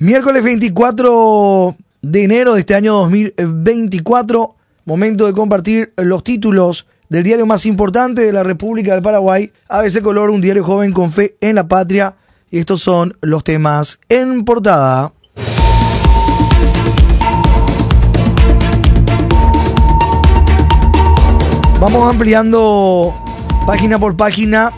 Miércoles 24 de enero de este año 2024, momento de compartir los títulos del diario más importante de la República del Paraguay, ABC Color, un diario joven con fe en la patria. Y estos son los temas en portada. Vamos ampliando página por página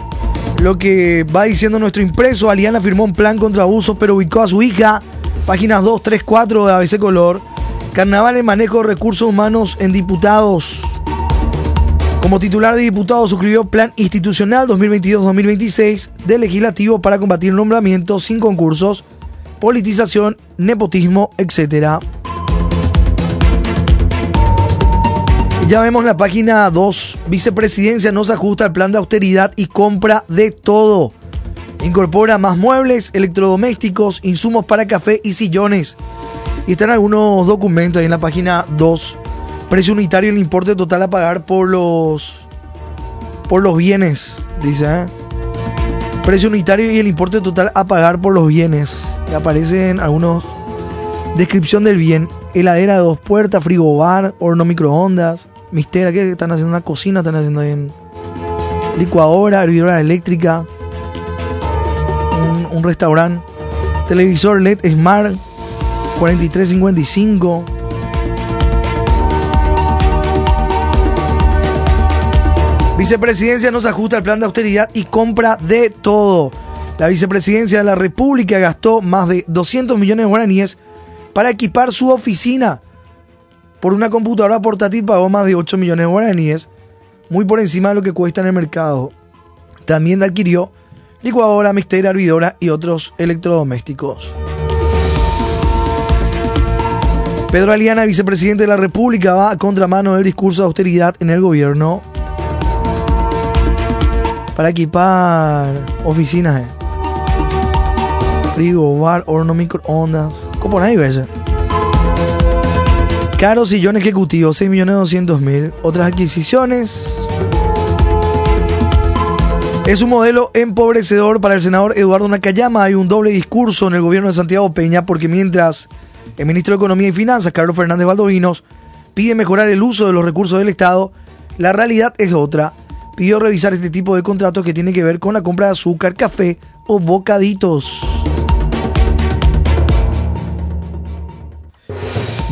lo que va diciendo nuestro impreso. Aliana firmó un plan contra abusos, pero ubicó a su hija. Páginas 2, 3, 4 de ABC Color. Carnaval en manejo de recursos humanos en diputados. Como titular de diputados suscribió Plan Institucional 2022-2026 del Legislativo para combatir nombramientos sin concursos, politización, nepotismo, etc. Ya vemos la página 2. Vicepresidencia no se ajusta al plan de austeridad y compra de todo. Incorpora más muebles, electrodomésticos, insumos para café y sillones. Y están algunos documentos ahí en la página 2. Precio unitario y el importe total a pagar por los por los bienes, dice. ¿eh? Precio unitario y el importe total a pagar por los bienes. Aparecen algunos descripción del bien. Heladera de dos puertas, frigobar, horno microondas, Mistera, ¿qué están haciendo? Una cocina, están haciendo bien. Licuadora, hervidora eléctrica. Un, un restaurante. Televisor LED Smart 4355. Vicepresidencia no se ajusta al plan de austeridad y compra de todo. La vicepresidencia de la República gastó más de 200 millones de guaraníes para equipar su oficina por una computadora portátil pagó más de 8 millones de guaraníes, muy por encima de lo que cuesta en el mercado. También adquirió licuadora, mixtera, hervidora y otros electrodomésticos. Pedro Aliana, vicepresidente de la República, va a contramano del discurso de austeridad en el gobierno para equipar oficinas. Eh. Frigo, bar, horno, microondas. ¿Cómo nadie ese? Caro sillón ejecutivo, 6.200.000. Otras adquisiciones. Es un modelo empobrecedor para el senador Eduardo Nakayama. Hay un doble discurso en el gobierno de Santiago Peña porque mientras el ministro de Economía y Finanzas, Carlos Fernández Valdovinos, pide mejorar el uso de los recursos del Estado, la realidad es otra. Pidió revisar este tipo de contratos que tiene que ver con la compra de azúcar, café o bocaditos.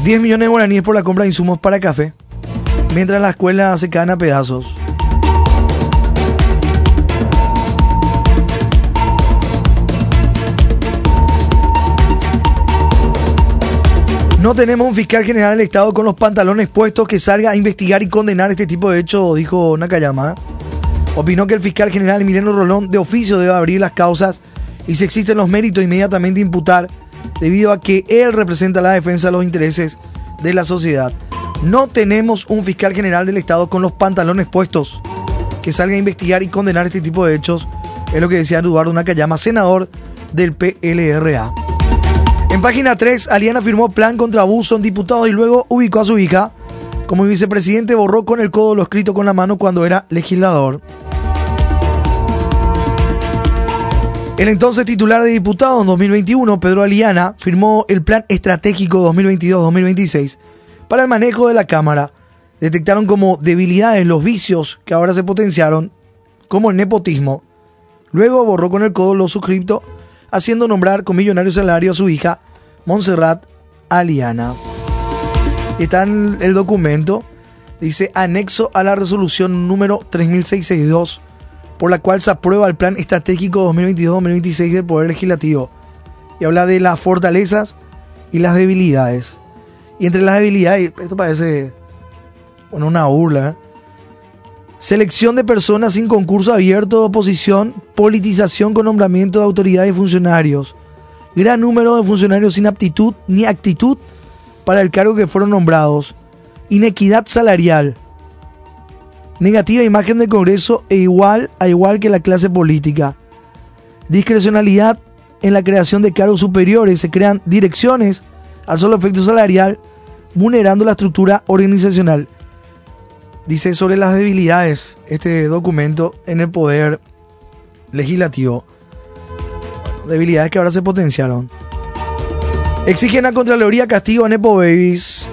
10 millones de guaraníes por la compra de insumos para café, mientras la escuela se caen a pedazos. No tenemos un fiscal general del Estado con los pantalones puestos que salga a investigar y condenar este tipo de hechos, dijo Nakayama. Opinó que el fiscal general Emiliano Rolón de oficio debe abrir las causas y si existen los méritos inmediatamente imputar debido a que él representa la defensa de los intereses de la sociedad. No tenemos un fiscal general del Estado con los pantalones puestos que salga a investigar y condenar este tipo de hechos, es lo que decía Eduardo Nakayama, senador del PLRA. En página 3, Aliana firmó plan contra abuso en diputados y luego ubicó a su hija. Como vicepresidente borró con el codo lo escrito con la mano cuando era legislador. El entonces titular de diputado en 2021, Pedro Aliana, firmó el Plan Estratégico 2022-2026 para el manejo de la Cámara. Detectaron como debilidades los vicios que ahora se potenciaron, como el nepotismo. Luego borró con el codo lo suscripto, haciendo nombrar con millonario salario a su hija, Montserrat Aliana. Está en el documento, dice anexo a la resolución número 3662 por la cual se aprueba el Plan Estratégico 2022-2026 del Poder Legislativo. Y habla de las fortalezas y las debilidades. Y entre las debilidades, esto parece una burla. ¿eh? Selección de personas sin concurso abierto de oposición, politización con nombramiento de autoridades y funcionarios. Gran número de funcionarios sin aptitud ni actitud para el cargo que fueron nombrados. Inequidad salarial Negativa imagen del Congreso e igual a igual que la clase política. Discrecionalidad en la creación de cargos superiores. Se crean direcciones al solo efecto salarial, vulnerando la estructura organizacional. Dice sobre las debilidades este documento en el poder legislativo. Debilidades que ahora se potenciaron. Exigen a Contraloría castigo a Nepo Babies.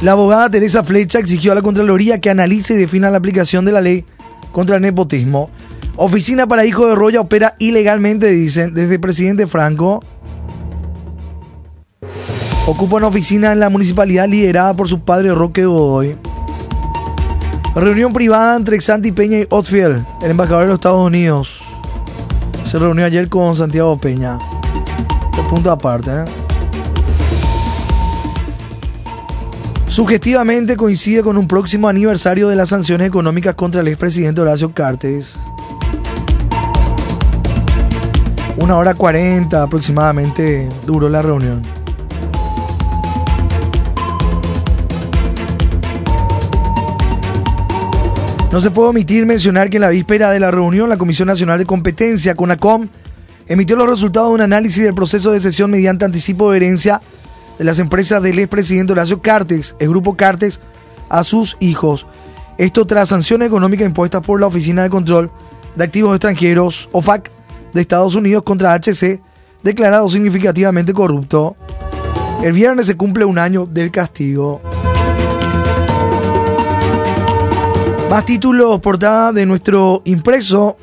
La abogada Teresa Flecha exigió a la Contraloría que analice y defina la aplicación de la ley contra el nepotismo. Oficina para Hijo de Roya opera ilegalmente, dicen, desde presidente Franco. Ocupa una oficina en la municipalidad liderada por su padre Roque Godoy. Reunión privada entre Xanti Peña y Otfield, el embajador de los Estados Unidos. Se reunió ayer con Santiago Peña. punto aparte, ¿eh? Sugestivamente coincide con un próximo aniversario de las sanciones económicas contra el expresidente Horacio Cartes. Una hora cuarenta aproximadamente duró la reunión. No se puede omitir mencionar que en la víspera de la reunión la Comisión Nacional de Competencia, CONACOM, emitió los resultados de un análisis del proceso de sesión mediante anticipo de herencia de las empresas del expresidente Horacio Cartes, el grupo Cartes, a sus hijos. Esto tras sanciones económicas impuestas por la Oficina de Control de Activos Extranjeros, OFAC, de Estados Unidos contra HC, declarado significativamente corrupto. El viernes se cumple un año del castigo. Más títulos, portada de nuestro impreso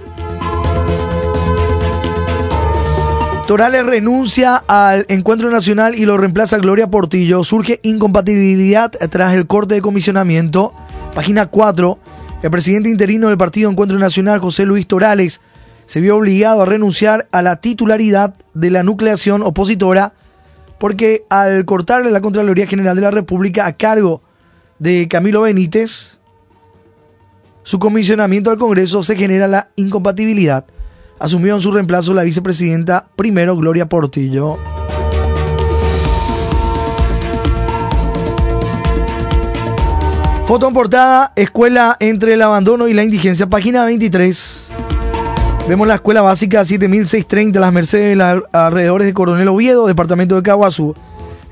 Torales renuncia al encuentro nacional y lo reemplaza Gloria Portillo. Surge incompatibilidad tras el corte de comisionamiento. Página 4. El presidente interino del Partido Encuentro Nacional, José Luis Torales, se vio obligado a renunciar a la titularidad de la nucleación opositora porque al cortarle la Contraloría General de la República a cargo de Camilo Benítez, su comisionamiento al Congreso se genera la incompatibilidad asumió en su reemplazo la vicepresidenta primero Gloria Portillo. Foto en portada, escuela entre el abandono y la indigencia, página 23. Vemos la escuela básica 7630 Las Mercedes, alrededores de Coronel Oviedo, departamento de Caguazú.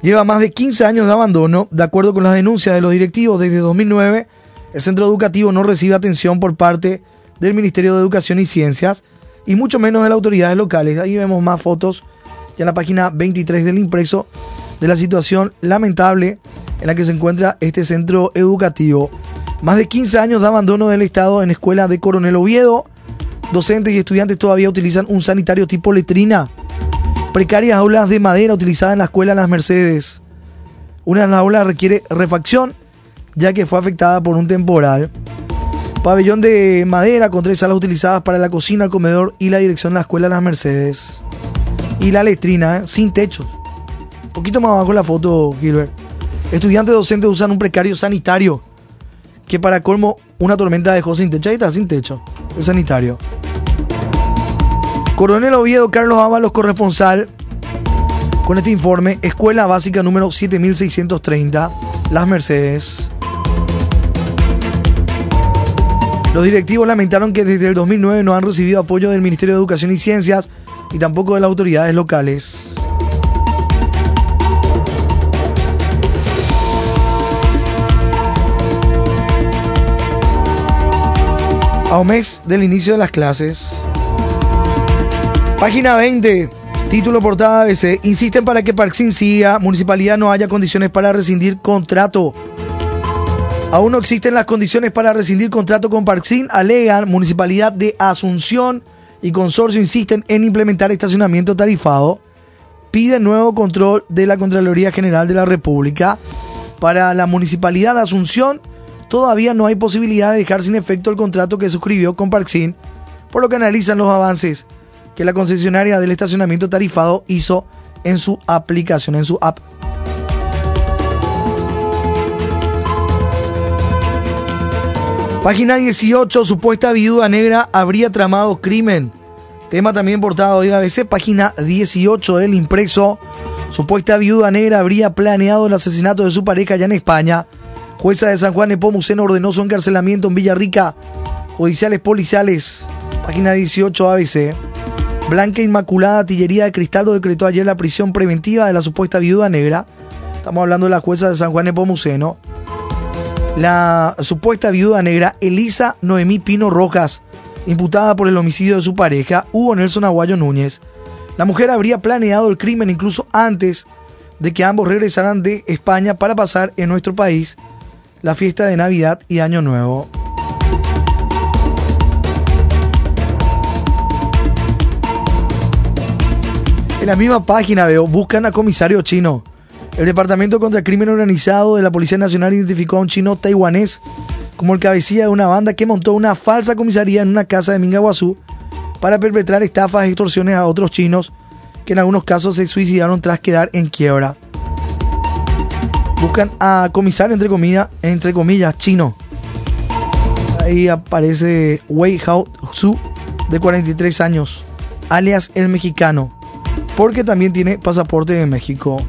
Lleva más de 15 años de abandono, de acuerdo con las denuncias de los directivos desde 2009. El centro educativo no recibe atención por parte del Ministerio de Educación y Ciencias y mucho menos de las autoridades locales. Ahí vemos más fotos ya en la página 23 del impreso de la situación lamentable en la que se encuentra este centro educativo. Más de 15 años de abandono del Estado en escuela de Coronel Oviedo. Docentes y estudiantes todavía utilizan un sanitario tipo letrina. Precarias aulas de madera utilizadas en la escuela Las Mercedes. Una de las aulas requiere refacción ya que fue afectada por un temporal. Pabellón de madera con tres salas utilizadas para la cocina, el comedor y la dirección de la escuela Las Mercedes. Y la letrina, ¿eh? sin techo. Un poquito más abajo la foto, Gilbert. Estudiantes docentes usan un precario sanitario. Que para colmo, una tormenta dejó sin techo. Ahí está, sin techo. El sanitario. Coronel Oviedo Carlos Ábalos, corresponsal. Con este informe, Escuela Básica número 7630, Las Mercedes. Los directivos lamentaron que desde el 2009 no han recibido apoyo del Ministerio de Educación y Ciencias y tampoco de las autoridades locales. A un mes del inicio de las clases. Página 20. Título portada ABC. Insisten para que Parksin siga. Municipalidad no haya condiciones para rescindir contrato. Aún no existen las condiciones para rescindir contrato con Parksin, alegan Municipalidad de Asunción y Consorcio insisten en implementar estacionamiento tarifado. Piden nuevo control de la Contraloría General de la República. Para la Municipalidad de Asunción todavía no hay posibilidad de dejar sin efecto el contrato que suscribió con Parksin, por lo que analizan los avances que la concesionaria del estacionamiento tarifado hizo en su aplicación, en su app. Página 18, supuesta viuda negra habría tramado crimen. Tema también portado hoy a ABC, página 18 del impreso. Supuesta viuda negra habría planeado el asesinato de su pareja allá en España. Jueza de San Juan Nepomuceno ordenó su encarcelamiento en Villarrica. Judiciales policiales. Página 18 ABC. Blanca Inmaculada Tillería de Cristaldo decretó ayer la prisión preventiva de la supuesta viuda negra. Estamos hablando de la jueza de San Juan Nepomuceno la supuesta viuda negra Elisa Noemí Pino Rojas, imputada por el homicidio de su pareja, Hugo Nelson Aguayo Núñez. La mujer habría planeado el crimen incluso antes de que ambos regresaran de España para pasar en nuestro país la fiesta de Navidad y Año Nuevo. En la misma página veo, buscan a comisario chino. El Departamento contra el Crimen Organizado de la Policía Nacional identificó a un chino taiwanés como el cabecilla de una banda que montó una falsa comisaría en una casa de Mingaguazú para perpetrar estafas y extorsiones a otros chinos que en algunos casos se suicidaron tras quedar en quiebra. Buscan a comisario entre comillas, entre comillas chino. Ahí aparece Wei Hao Su de 43 años, alias el mexicano, porque también tiene pasaporte de México.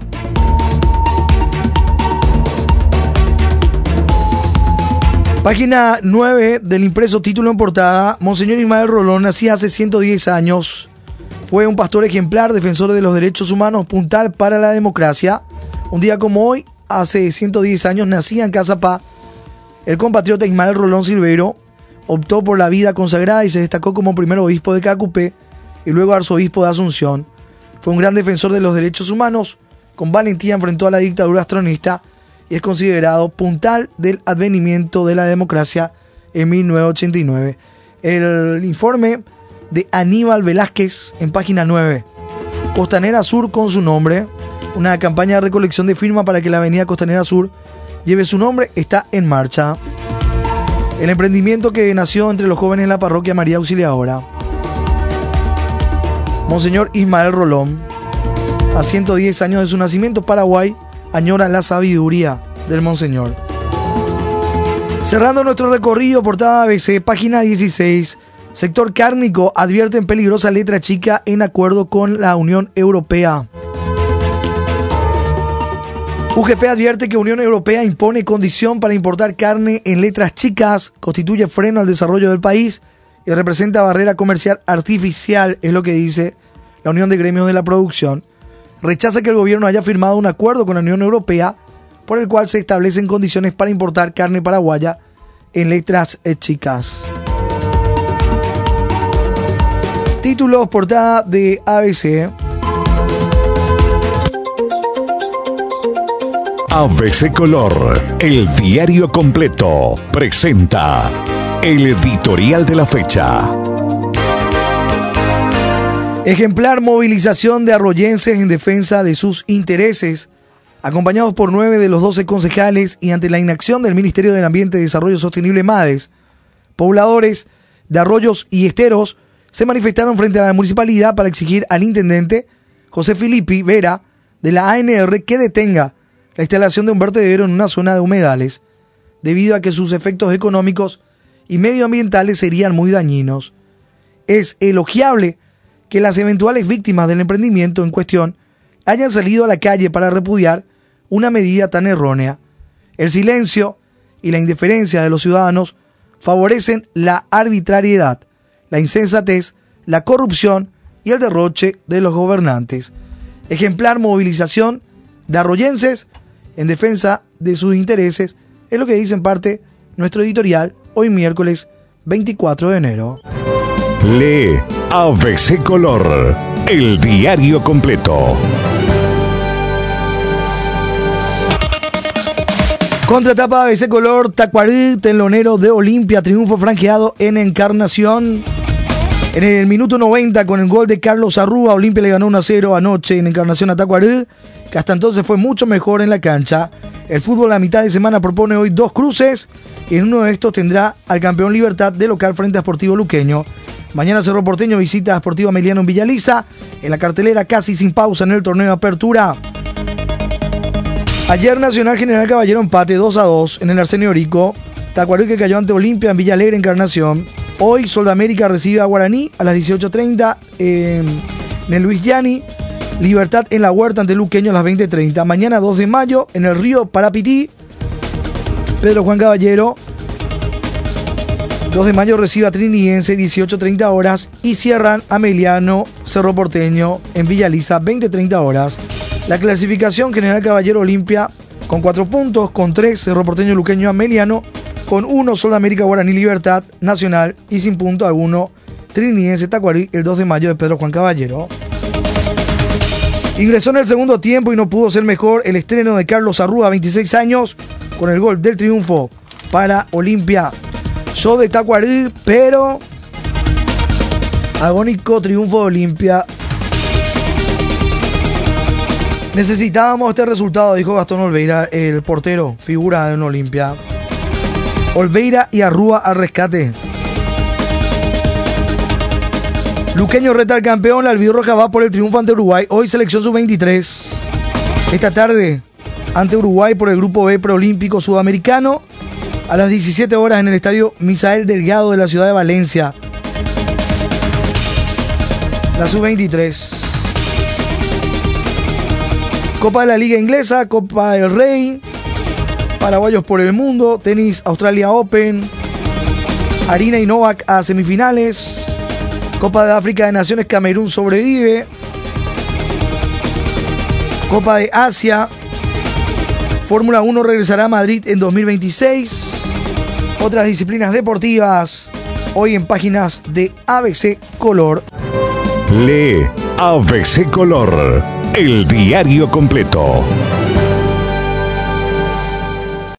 Página 9 del impreso título en portada. Monseñor Ismael Rolón nacía hace 110 años. Fue un pastor ejemplar, defensor de los derechos humanos, puntal para la democracia. Un día como hoy, hace 110 años, nacía en Casapá. El compatriota Ismael Rolón Silveiro optó por la vida consagrada y se destacó como primer obispo de Cacupé y luego arzobispo de Asunción. Fue un gran defensor de los derechos humanos. Con valentía enfrentó a la dictadura astronista y es considerado puntal del advenimiento de la democracia en 1989. El informe de Aníbal Velázquez en página 9. Costanera Sur con su nombre. Una campaña de recolección de firmas para que la avenida Costanera Sur lleve su nombre está en marcha. El emprendimiento que nació entre los jóvenes de la parroquia María Auxiliadora. Monseñor Ismael Rolón, a 110 años de su nacimiento, Paraguay, añora la sabiduría del Monseñor. Cerrando nuestro recorrido, portada ABC, página 16. Sector cárnico advierte en peligrosa letra chica en acuerdo con la Unión Europea. UGP advierte que Unión Europea impone condición para importar carne en letras chicas, constituye freno al desarrollo del país y representa barrera comercial artificial, es lo que dice la Unión de Gremios de la Producción rechaza que el gobierno haya firmado un acuerdo con la Unión Europea por el cual se establecen condiciones para importar carne paraguaya en letras eh, chicas. Títulos, portada de ABC. ABC Color, el diario completo, presenta el editorial de la fecha. Ejemplar movilización de arroyenses en defensa de sus intereses, acompañados por nueve de los doce concejales y ante la inacción del Ministerio del Ambiente y Desarrollo Sostenible MADES, pobladores de arroyos y esteros se manifestaron frente a la municipalidad para exigir al intendente José Filippi Vera de la ANR que detenga la instalación de un vertedero en una zona de humedales, debido a que sus efectos económicos y medioambientales serían muy dañinos. Es elogiable que las eventuales víctimas del emprendimiento en cuestión hayan salido a la calle para repudiar una medida tan errónea. El silencio y la indiferencia de los ciudadanos favorecen la arbitrariedad, la insensatez, la corrupción y el derroche de los gobernantes. Ejemplar movilización de arroyenses en defensa de sus intereses es lo que dice en parte nuestro editorial hoy miércoles 24 de enero. Lee ABC Color, el diario completo. Contratapa ABC Color, Tacuarí, telonero de Olimpia, triunfo franqueado en Encarnación. En el minuto 90, con el gol de Carlos Arrúa, Olimpia le ganó 1 0 anoche en Encarnación a Tacuarí, que hasta entonces fue mucho mejor en la cancha. El fútbol a mitad de semana propone hoy dos cruces y en uno de estos tendrá al campeón Libertad de local frente a Sportivo Luqueño. Mañana Cerro Porteño visita a Sportivo Emiliano en Villaliza. En la cartelera casi sin pausa en el torneo de apertura. Ayer Nacional General Caballero empate 2 a 2 en el Arsenio Rico. Tacuarí que cayó ante Olimpia en Villa Alegre, Encarnación. Hoy Sol América recibe a Guaraní a las 18.30 en el Luis Yani. Libertad en la huerta ante Luqueño a las 20.30. Mañana 2 de mayo en el río Parapití. Pedro Juan Caballero 2 de mayo recibe a Triniense 18.30 horas y cierran Ameliano Cerro Porteño en Villaliza 20.30 horas. La clasificación General Caballero Olimpia con 4 puntos, con 3 Cerro Porteño Luqueño Ameliano, con 1 Sol de América Guaraní Libertad Nacional y sin punto alguno Triniense Tacuarí el 2 de mayo de Pedro Juan Caballero. Ingresó en el segundo tiempo y no pudo ser mejor el estreno de Carlos Arrúa, 26 años, con el gol del triunfo para Olimpia. Show de Tacuarí, pero agónico triunfo de Olimpia. Necesitábamos este resultado, dijo Gastón Olveira, el portero, figura en Olimpia. Olveira y Arrúa al rescate. Luqueño reta al campeón, la albirroja va por el triunfo ante Uruguay. Hoy selección sub-23. Esta tarde ante Uruguay por el grupo B preolímpico sudamericano a las 17 horas en el estadio Misael Delgado de la ciudad de Valencia. La sub-23. Copa de la Liga Inglesa, Copa del Rey, Paraguayos por el Mundo, Tenis Australia Open, Harina y Novak a semifinales. Copa de África de Naciones Camerún sobrevive. Copa de Asia. Fórmula 1 regresará a Madrid en 2026. Otras disciplinas deportivas hoy en páginas de ABC Color. Lee ABC Color, el diario completo.